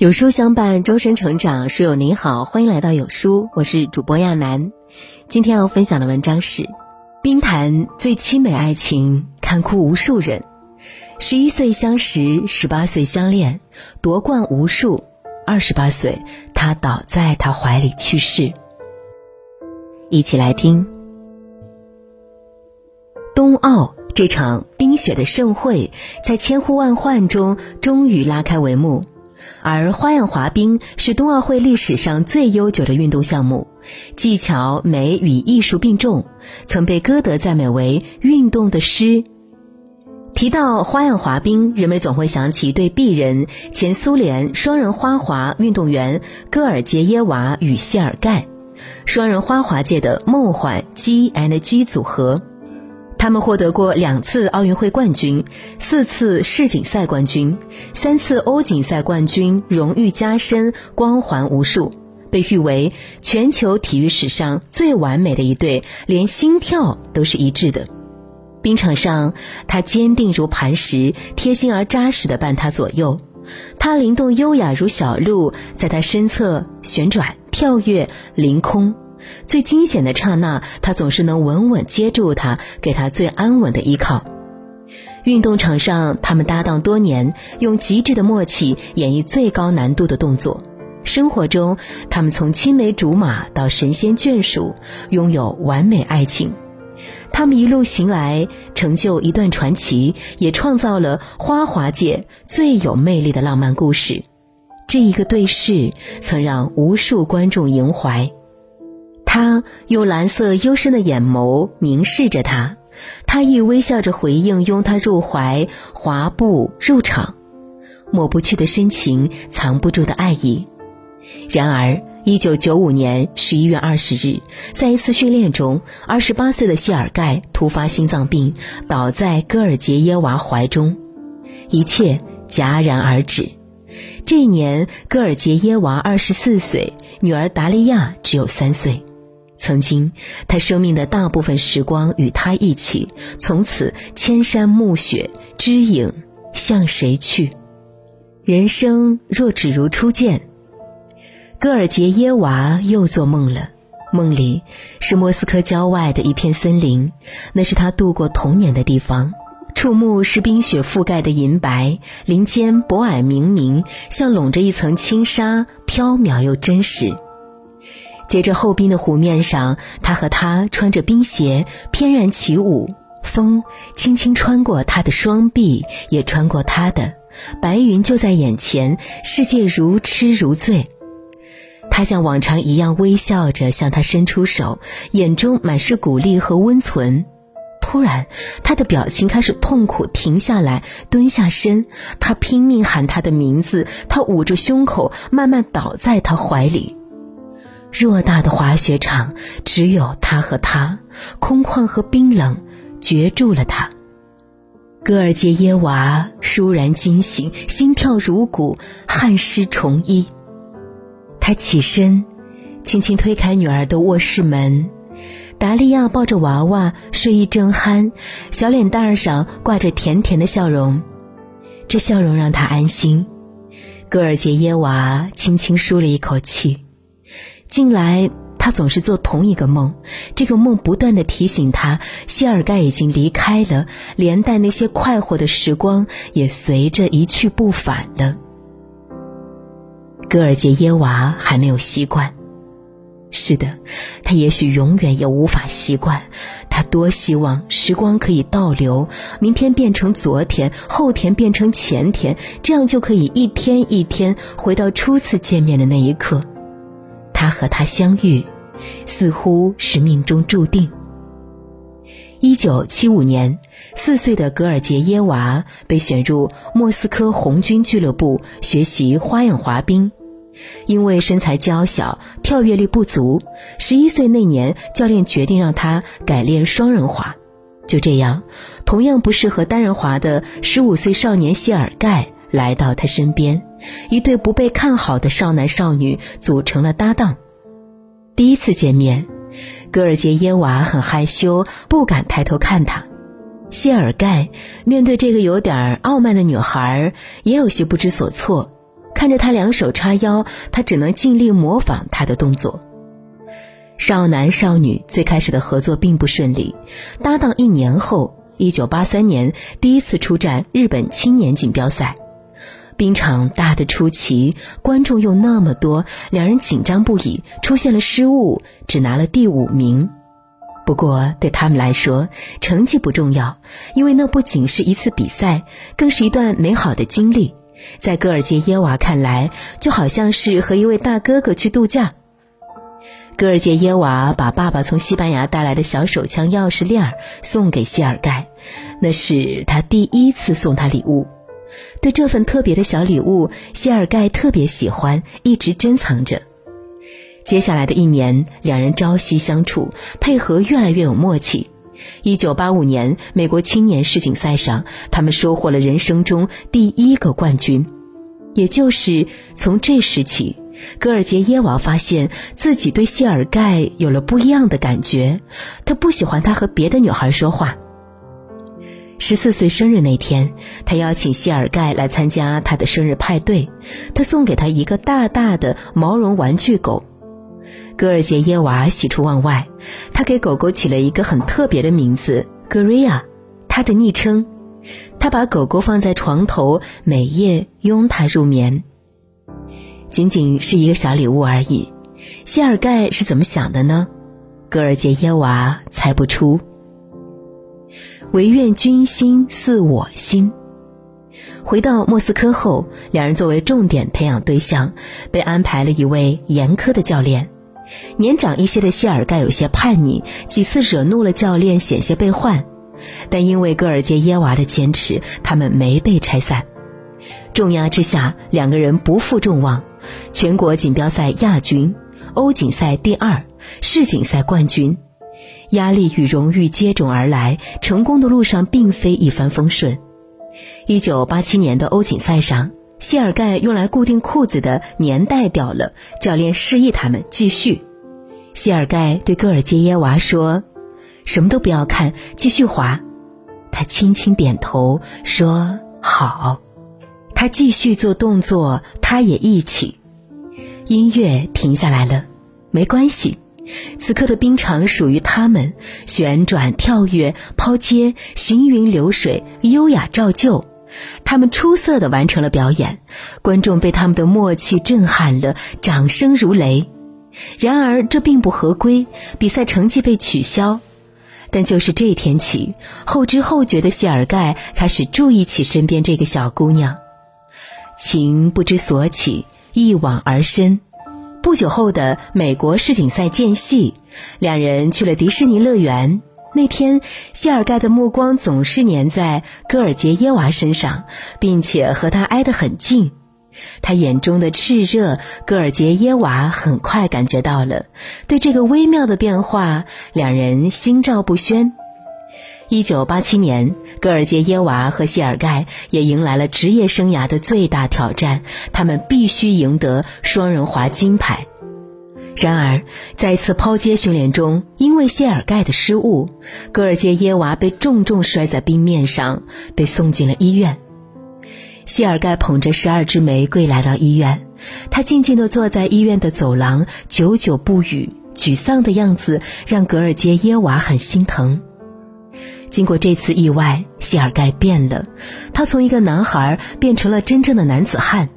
有书相伴，终身成长。书友您好，欢迎来到有书，我是主播亚楠。今天要分享的文章是：冰坛最凄美爱情，看哭无数人。十一岁相识，十八岁相恋，夺冠无数。二十八岁，他倒在他怀里去世。一起来听。冬奥这场冰雪的盛会，在千呼万唤中，终于拉开帷幕。而花样滑冰是冬奥会历史上最悠久的运动项目，技巧、美与艺术并重，曾被歌德赞美为“运动的诗”。提到花样滑冰，人们总会想起对璧人、前苏联双人花滑运动员戈尔杰耶娃与谢尔盖，双人花滑界的梦幻 G and G 组合。他们获得过两次奥运会冠军，四次世锦赛冠军，三次欧锦赛冠军，荣誉加身，光环无数，被誉为全球体育史上最完美的一对，连心跳都是一致的。冰场上，他坚定如磐石，贴心而扎实的伴他左右；他灵动优雅如小鹿，在他身侧旋转、跳跃、凌空。最惊险的刹那，他总是能稳稳接住他，给他最安稳的依靠。运动场上，他们搭档多年，用极致的默契演绎最高难度的动作；生活中，他们从青梅竹马到神仙眷属，拥有完美爱情。他们一路行来，成就一段传奇，也创造了花滑界最有魅力的浪漫故事。这一个对视，曾让无数观众萦怀。他用蓝色幽深的眼眸凝视着她，他亦微笑着回应，拥她入怀，滑步入场，抹不去的深情，藏不住的爱意。然而，一九九五年十一月二十日，在一次训练中，二十八岁的谢尔盖突发心脏病，倒在戈尔杰耶娃怀中，一切戛然而止。这一年，戈尔杰耶娃二十四岁，女儿达利亚只有三岁。曾经，他生命的大部分时光与他一起。从此，千山暮雪，知影向谁去？人生若只如初见。戈尔杰耶娃又做梦了，梦里是莫斯科郊外的一片森林，那是他度过童年的地方。触目是冰雪覆盖的银白，林间薄霭明明，像笼着一层轻纱，飘渺又真实。接着厚冰的湖面上，他和她穿着冰鞋翩然起舞，风轻轻穿过他的双臂，也穿过他的。白云就在眼前，世界如痴如醉。他像往常一样微笑着向他伸出手，眼中满是鼓励和温存。突然，他的表情开始痛苦，停下来，蹲下身。他拼命喊他的名字，他捂着胸口，慢慢倒在他怀里。偌大的滑雪场，只有他和他，空旷和冰冷，绝住了他。戈尔杰耶娃倏然惊醒，心跳如鼓，汗湿重衣。他起身，轻轻推开女儿的卧室门。达利亚抱着娃娃，睡意正酣，小脸蛋上挂着甜甜的笑容，这笑容让他安心。戈尔杰耶娃轻轻舒了一口气。近来，他总是做同一个梦，这个梦不断的提醒他，谢尔盖已经离开了，连带那些快活的时光也随着一去不返了。戈尔杰耶娃还没有习惯，是的，他也许永远也无法习惯。他多希望时光可以倒流，明天变成昨天，后天变成前天，这样就可以一天一天回到初次见面的那一刻。他和她相遇，似乎是命中注定。一九七五年，四岁的格尔杰耶娃被选入莫斯科红军俱乐部学习花样滑冰，因为身材娇小、跳跃力不足，十一岁那年，教练决定让他改练双人滑。就这样，同样不适合单人滑的十五岁少年谢尔盖。来到他身边，一对不被看好的少男少女组成了搭档。第一次见面，戈尔杰耶娃很害羞，不敢抬头看他。谢尔盖面对这个有点傲慢的女孩，也有些不知所措。看着他两手叉腰，他只能尽力模仿他的动作。少男少女最开始的合作并不顺利，搭档一年后，一九八三年第一次出战日本青年锦标赛，冰场大的出奇，观众又那么多，两人紧张不已，出现了失误，只拿了第五名。不过对他们来说，成绩不重要，因为那不仅是一次比赛，更是一段美好的经历。在戈尔杰耶娃看来，就好像是和一位大哥哥去度假。戈尔杰耶娃把爸爸从西班牙带来的小手枪钥匙链送给谢尔盖，那是他第一次送他礼物。对这份特别的小礼物，谢尔盖特别喜欢，一直珍藏着。接下来的一年，两人朝夕相处，配合越来越有默契。一九八五年，美国青年世锦赛上，他们收获了人生中第一个冠军。也就是从这时起。戈尔杰耶娃发现自己对谢尔盖有了不一样的感觉，他不喜欢他和别的女孩说话。十四岁生日那天，他邀请谢尔盖来参加他的生日派对，他送给他一个大大的毛绒玩具狗。戈尔杰耶娃喜出望外，他给狗狗起了一个很特别的名字——格瑞亚，他的昵称。他把狗狗放在床头，每夜拥它入眠。仅仅是一个小礼物而已，谢尔盖是怎么想的呢？戈尔杰耶娃猜不出。唯愿君心似我心。回到莫斯科后，两人作为重点培养对象，被安排了一位严苛的教练。年长一些的谢尔盖有些叛逆，几次惹怒了教练，险些被换。但因为戈尔杰耶娃的坚持，他们没被拆散。重压之下，两个人不负众望，全国锦标赛亚军，欧锦赛第二，世锦赛冠军，压力与荣誉接踵而来，成功的路上并非一帆风顺。一九八七年的欧锦赛上，谢尔盖用来固定裤子的粘带掉了，教练示意他们继续。谢尔盖对戈尔杰耶娃说：“什么都不要看，继续滑。”他轻轻点头说：“好。”他继续做动作，他也一起。音乐停下来了，没关系。此刻的冰场属于他们，旋转、跳跃、抛接、行云流水，优雅照旧。他们出色的完成了表演，观众被他们的默契震撼了，掌声如雷。然而这并不合规，比赛成绩被取消。但就是这天起，后知后觉的谢尔盖开始注意起身边这个小姑娘。情不知所起，一往而深。不久后的美国世锦赛间隙，两人去了迪士尼乐园。那天，谢尔盖的目光总是粘在戈尔杰耶娃身上，并且和他挨得很近。他眼中的炽热，戈尔杰耶娃很快感觉到了。对这个微妙的变化，两人心照不宣。一九八七年，戈尔杰耶娃和谢尔盖也迎来了职业生涯的最大挑战，他们必须赢得双人滑金牌。然而，在一次抛接训练中，因为谢尔盖的失误，戈尔杰耶娃被重重摔在冰面上，被送进了医院。谢尔盖捧着十二支玫瑰来到医院，他静静地坐在医院的走廊，久久不语，沮丧的样子让戈尔杰耶娃很心疼。经过这次意外，谢尔盖变了，他从一个男孩变成了真正的男子汉。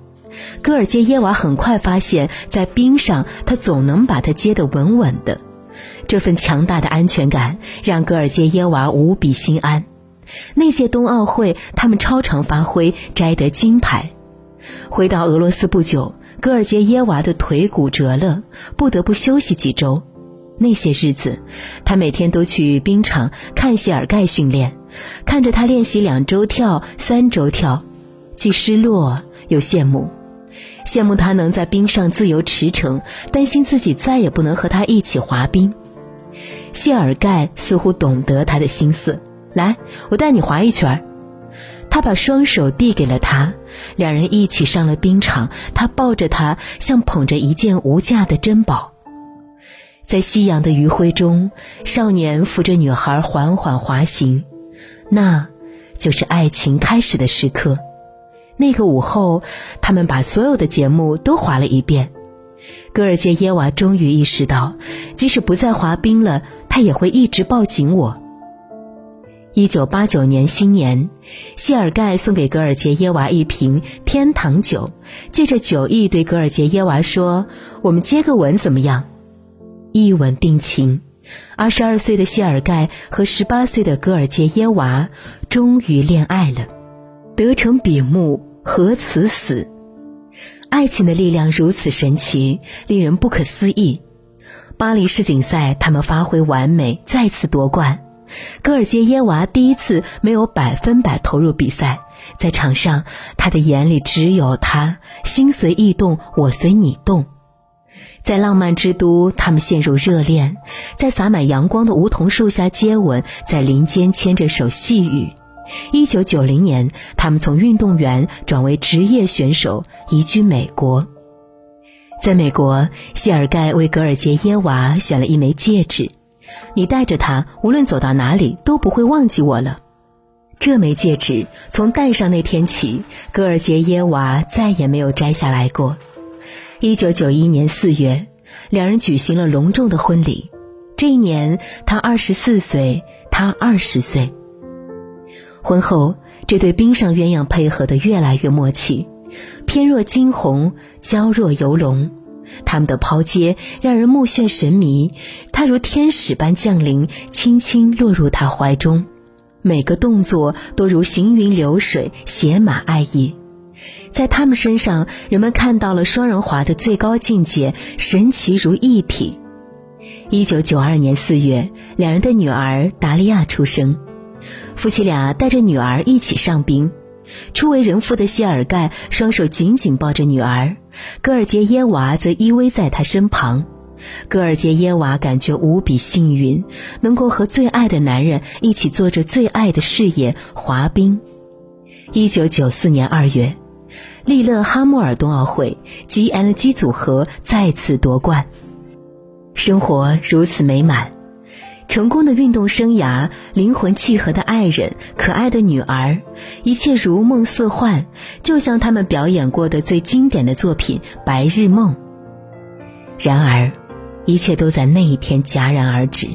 戈尔杰耶娃很快发现，在冰上他总能把它接得稳稳的，这份强大的安全感让戈尔杰耶娃无比心安。那届冬奥会，他们超常发挥，摘得金牌。回到俄罗斯不久，戈尔杰耶娃的腿骨折了，不得不休息几周。那些日子，他每天都去冰场看谢尔盖训练，看着他练习两周跳、三周跳，既失落又羡慕。羡慕他能在冰上自由驰骋，担心自己再也不能和他一起滑冰。谢尔盖似乎懂得他的心思，来，我带你滑一圈。他把双手递给了他，两人一起上了冰场。他抱着她，像捧着一件无价的珍宝。在夕阳的余晖中，少年扶着女孩缓缓滑行，那，就是爱情开始的时刻。那个午后，他们把所有的节目都滑了一遍。戈尔杰耶娃终于意识到，即使不再滑冰了，他也会一直抱紧我。一九八九年新年，谢尔盖送给戈尔杰耶娃一瓶天堂酒，借着酒意对戈尔杰耶娃说：“我们接个吻怎么样？”一吻定情。二十二岁的谢尔盖和十八岁的戈尔杰耶娃终于恋爱了，得成比目，何辞死？爱情的力量如此神奇，令人不可思议。巴黎世锦赛，他们发挥完美，再次夺冠。戈尔杰耶娃第一次没有百分百投入比赛，在场上，他的眼里只有他，心随意动，我随你动。在浪漫之都，他们陷入热恋，在洒满阳光的梧桐树下接吻，在林间牵着手细语。一九九零年，他们从运动员转为职业选手，移居美国。在美国，谢尔盖为格尔杰耶娃选了一枚戒指，你戴着它，无论走到哪里都不会忘记我了。这枚戒指从戴上那天起，格尔杰耶娃再也没有摘下来过。一九九一年四月，两人举行了隆重的婚礼。这一年，他二十四岁，他二十岁。婚后，这对冰上鸳鸯配合的越来越默契，翩若惊鸿，娇若游龙。他们的抛接让人目眩神迷，他如天使般降临，轻轻落入他怀中，每个动作都如行云流水，写满爱意。在他们身上，人们看到了双人滑的最高境界，神奇如一体。一九九二年四月，两人的女儿达利亚出生。夫妻俩带着女儿一起上冰，初为人父的谢尔盖双手紧紧抱着女儿，戈尔杰耶娃则依偎在他身旁。戈尔杰耶娃感觉无比幸运，能够和最爱的男人一起做着最爱的事业——滑冰。一九九四年二月，利勒哈默尔冬奥会，G.N.G 组合再次夺冠，生活如此美满。成功的运动生涯，灵魂契合的爱人，可爱的女儿，一切如梦似幻，就像他们表演过的最经典的作品《白日梦》。然而，一切都在那一天戛然而止。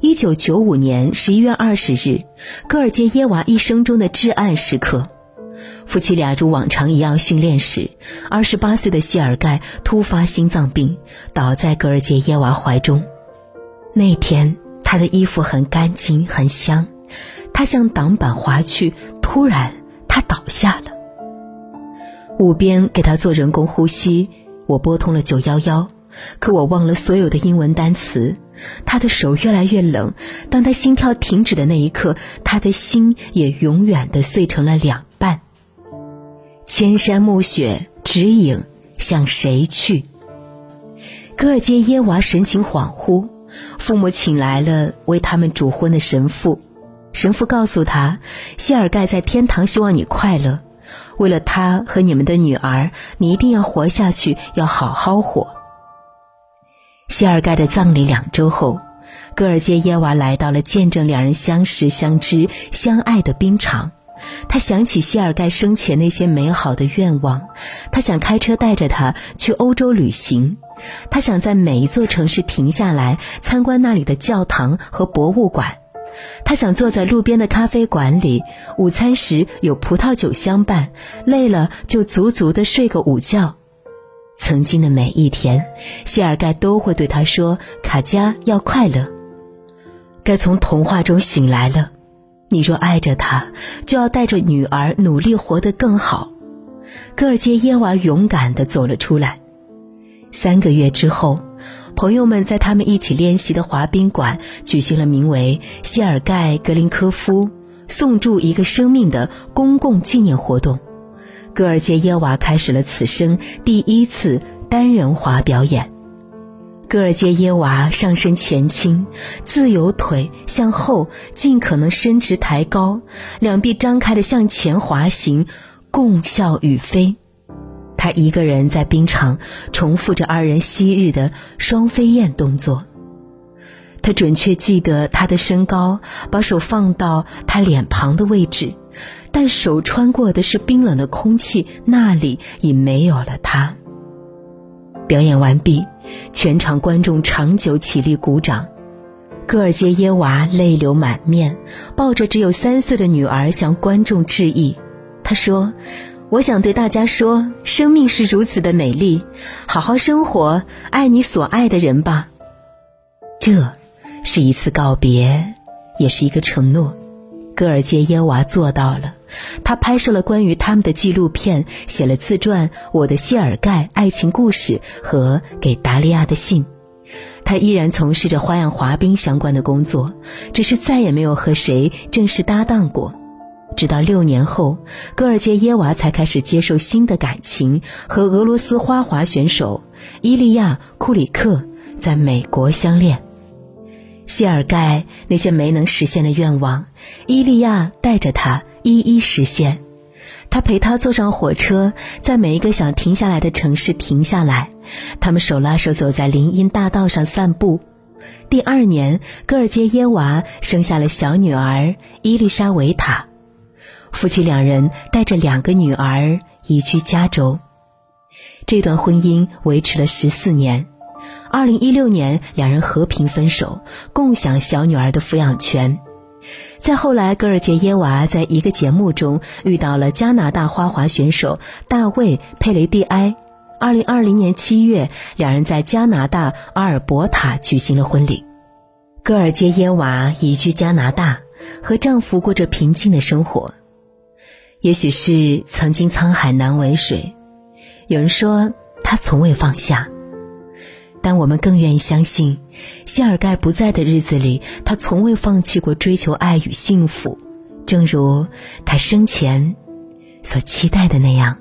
一九九五年十一月二十日，戈尔杰耶娃一生中的至暗时刻，夫妻俩如往常一样训练时，二十八岁的谢尔盖突发心脏病，倒在格尔杰耶娃怀中。那天，他的衣服很干净，很香。他向挡板滑去，突然他倒下了。五边给他做人工呼吸，我拨通了九幺幺，可我忘了所有的英文单词。他的手越来越冷，当他心跳停止的那一刻，他的心也永远的碎成了两。千山暮雪，指引向谁去？戈尔杰耶娃神情恍惚。父母请来了为他们主婚的神父，神父告诉他，谢尔盖在天堂希望你快乐，为了他和你们的女儿，你一定要活下去，要好好活。谢尔盖的葬礼两周后，戈尔杰耶娃来到了见证两人相识、相知、相爱的冰场。他想起谢尔盖生前那些美好的愿望，他想开车带着他去欧洲旅行，他想在每一座城市停下来参观那里的教堂和博物馆，他想坐在路边的咖啡馆里，午餐时有葡萄酒相伴，累了就足足的睡个午觉。曾经的每一天，谢尔盖都会对他说：“卡佳要快乐，该从童话中醒来了。”你若爱着他，就要带着女儿努力活得更好。戈尔杰耶娃勇敢地走了出来。三个月之后，朋友们在他们一起练习的滑冰馆举行了名为“谢尔盖·格林科夫送祝一个生命”的公共纪念活动。戈尔杰耶娃开始了此生第一次单人滑表演。戈尔杰耶娃上身前倾，自由腿向后尽可能伸直抬高，两臂张开的向前滑行，共笑与飞。他一个人在冰场重复着二人昔日的双飞燕动作。他准确记得他的身高，把手放到他脸庞的位置，但手穿过的是冰冷的空气，那里已没有了他。表演完毕，全场观众长久起立鼓掌。戈尔杰耶娃泪流满面，抱着只有三岁的女儿向观众致意。他说：“我想对大家说，生命是如此的美丽，好好生活，爱你所爱的人吧。”这，是一次告别，也是一个承诺。戈尔杰耶娃做到了。他拍摄了关于他们的纪录片，写了自传《我的谢尔盖爱情故事》和给达利亚的信。他依然从事着花样滑冰相关的工作，只是再也没有和谁正式搭档过。直到六年后，戈尔杰耶娃才开始接受新的感情，和俄罗斯花滑选手伊利亚库里克在美国相恋。谢尔盖那些没能实现的愿望，伊利亚带着他一一实现。他陪她坐上火车，在每一个想停下来的城市停下来。他们手拉手走在林荫大道上散步。第二年，戈尔杰耶娃生下了小女儿伊丽莎维塔。夫妻两人带着两个女儿移居加州。这段婚姻维持了十四年。二零一六年，两人和平分手，共享小女儿的抚养权。再后来，戈尔杰耶娃在一个节目中遇到了加拿大花滑选手大卫·佩雷蒂埃。二零二零年七月，两人在加拿大阿尔伯塔举行了婚礼。戈尔杰耶娃移居加拿大，和丈夫过着平静的生活。也许是曾经沧海难为水，有人说她从未放下。但我们更愿意相信，谢尔盖不在的日子里，他从未放弃过追求爱与幸福，正如他生前所期待的那样。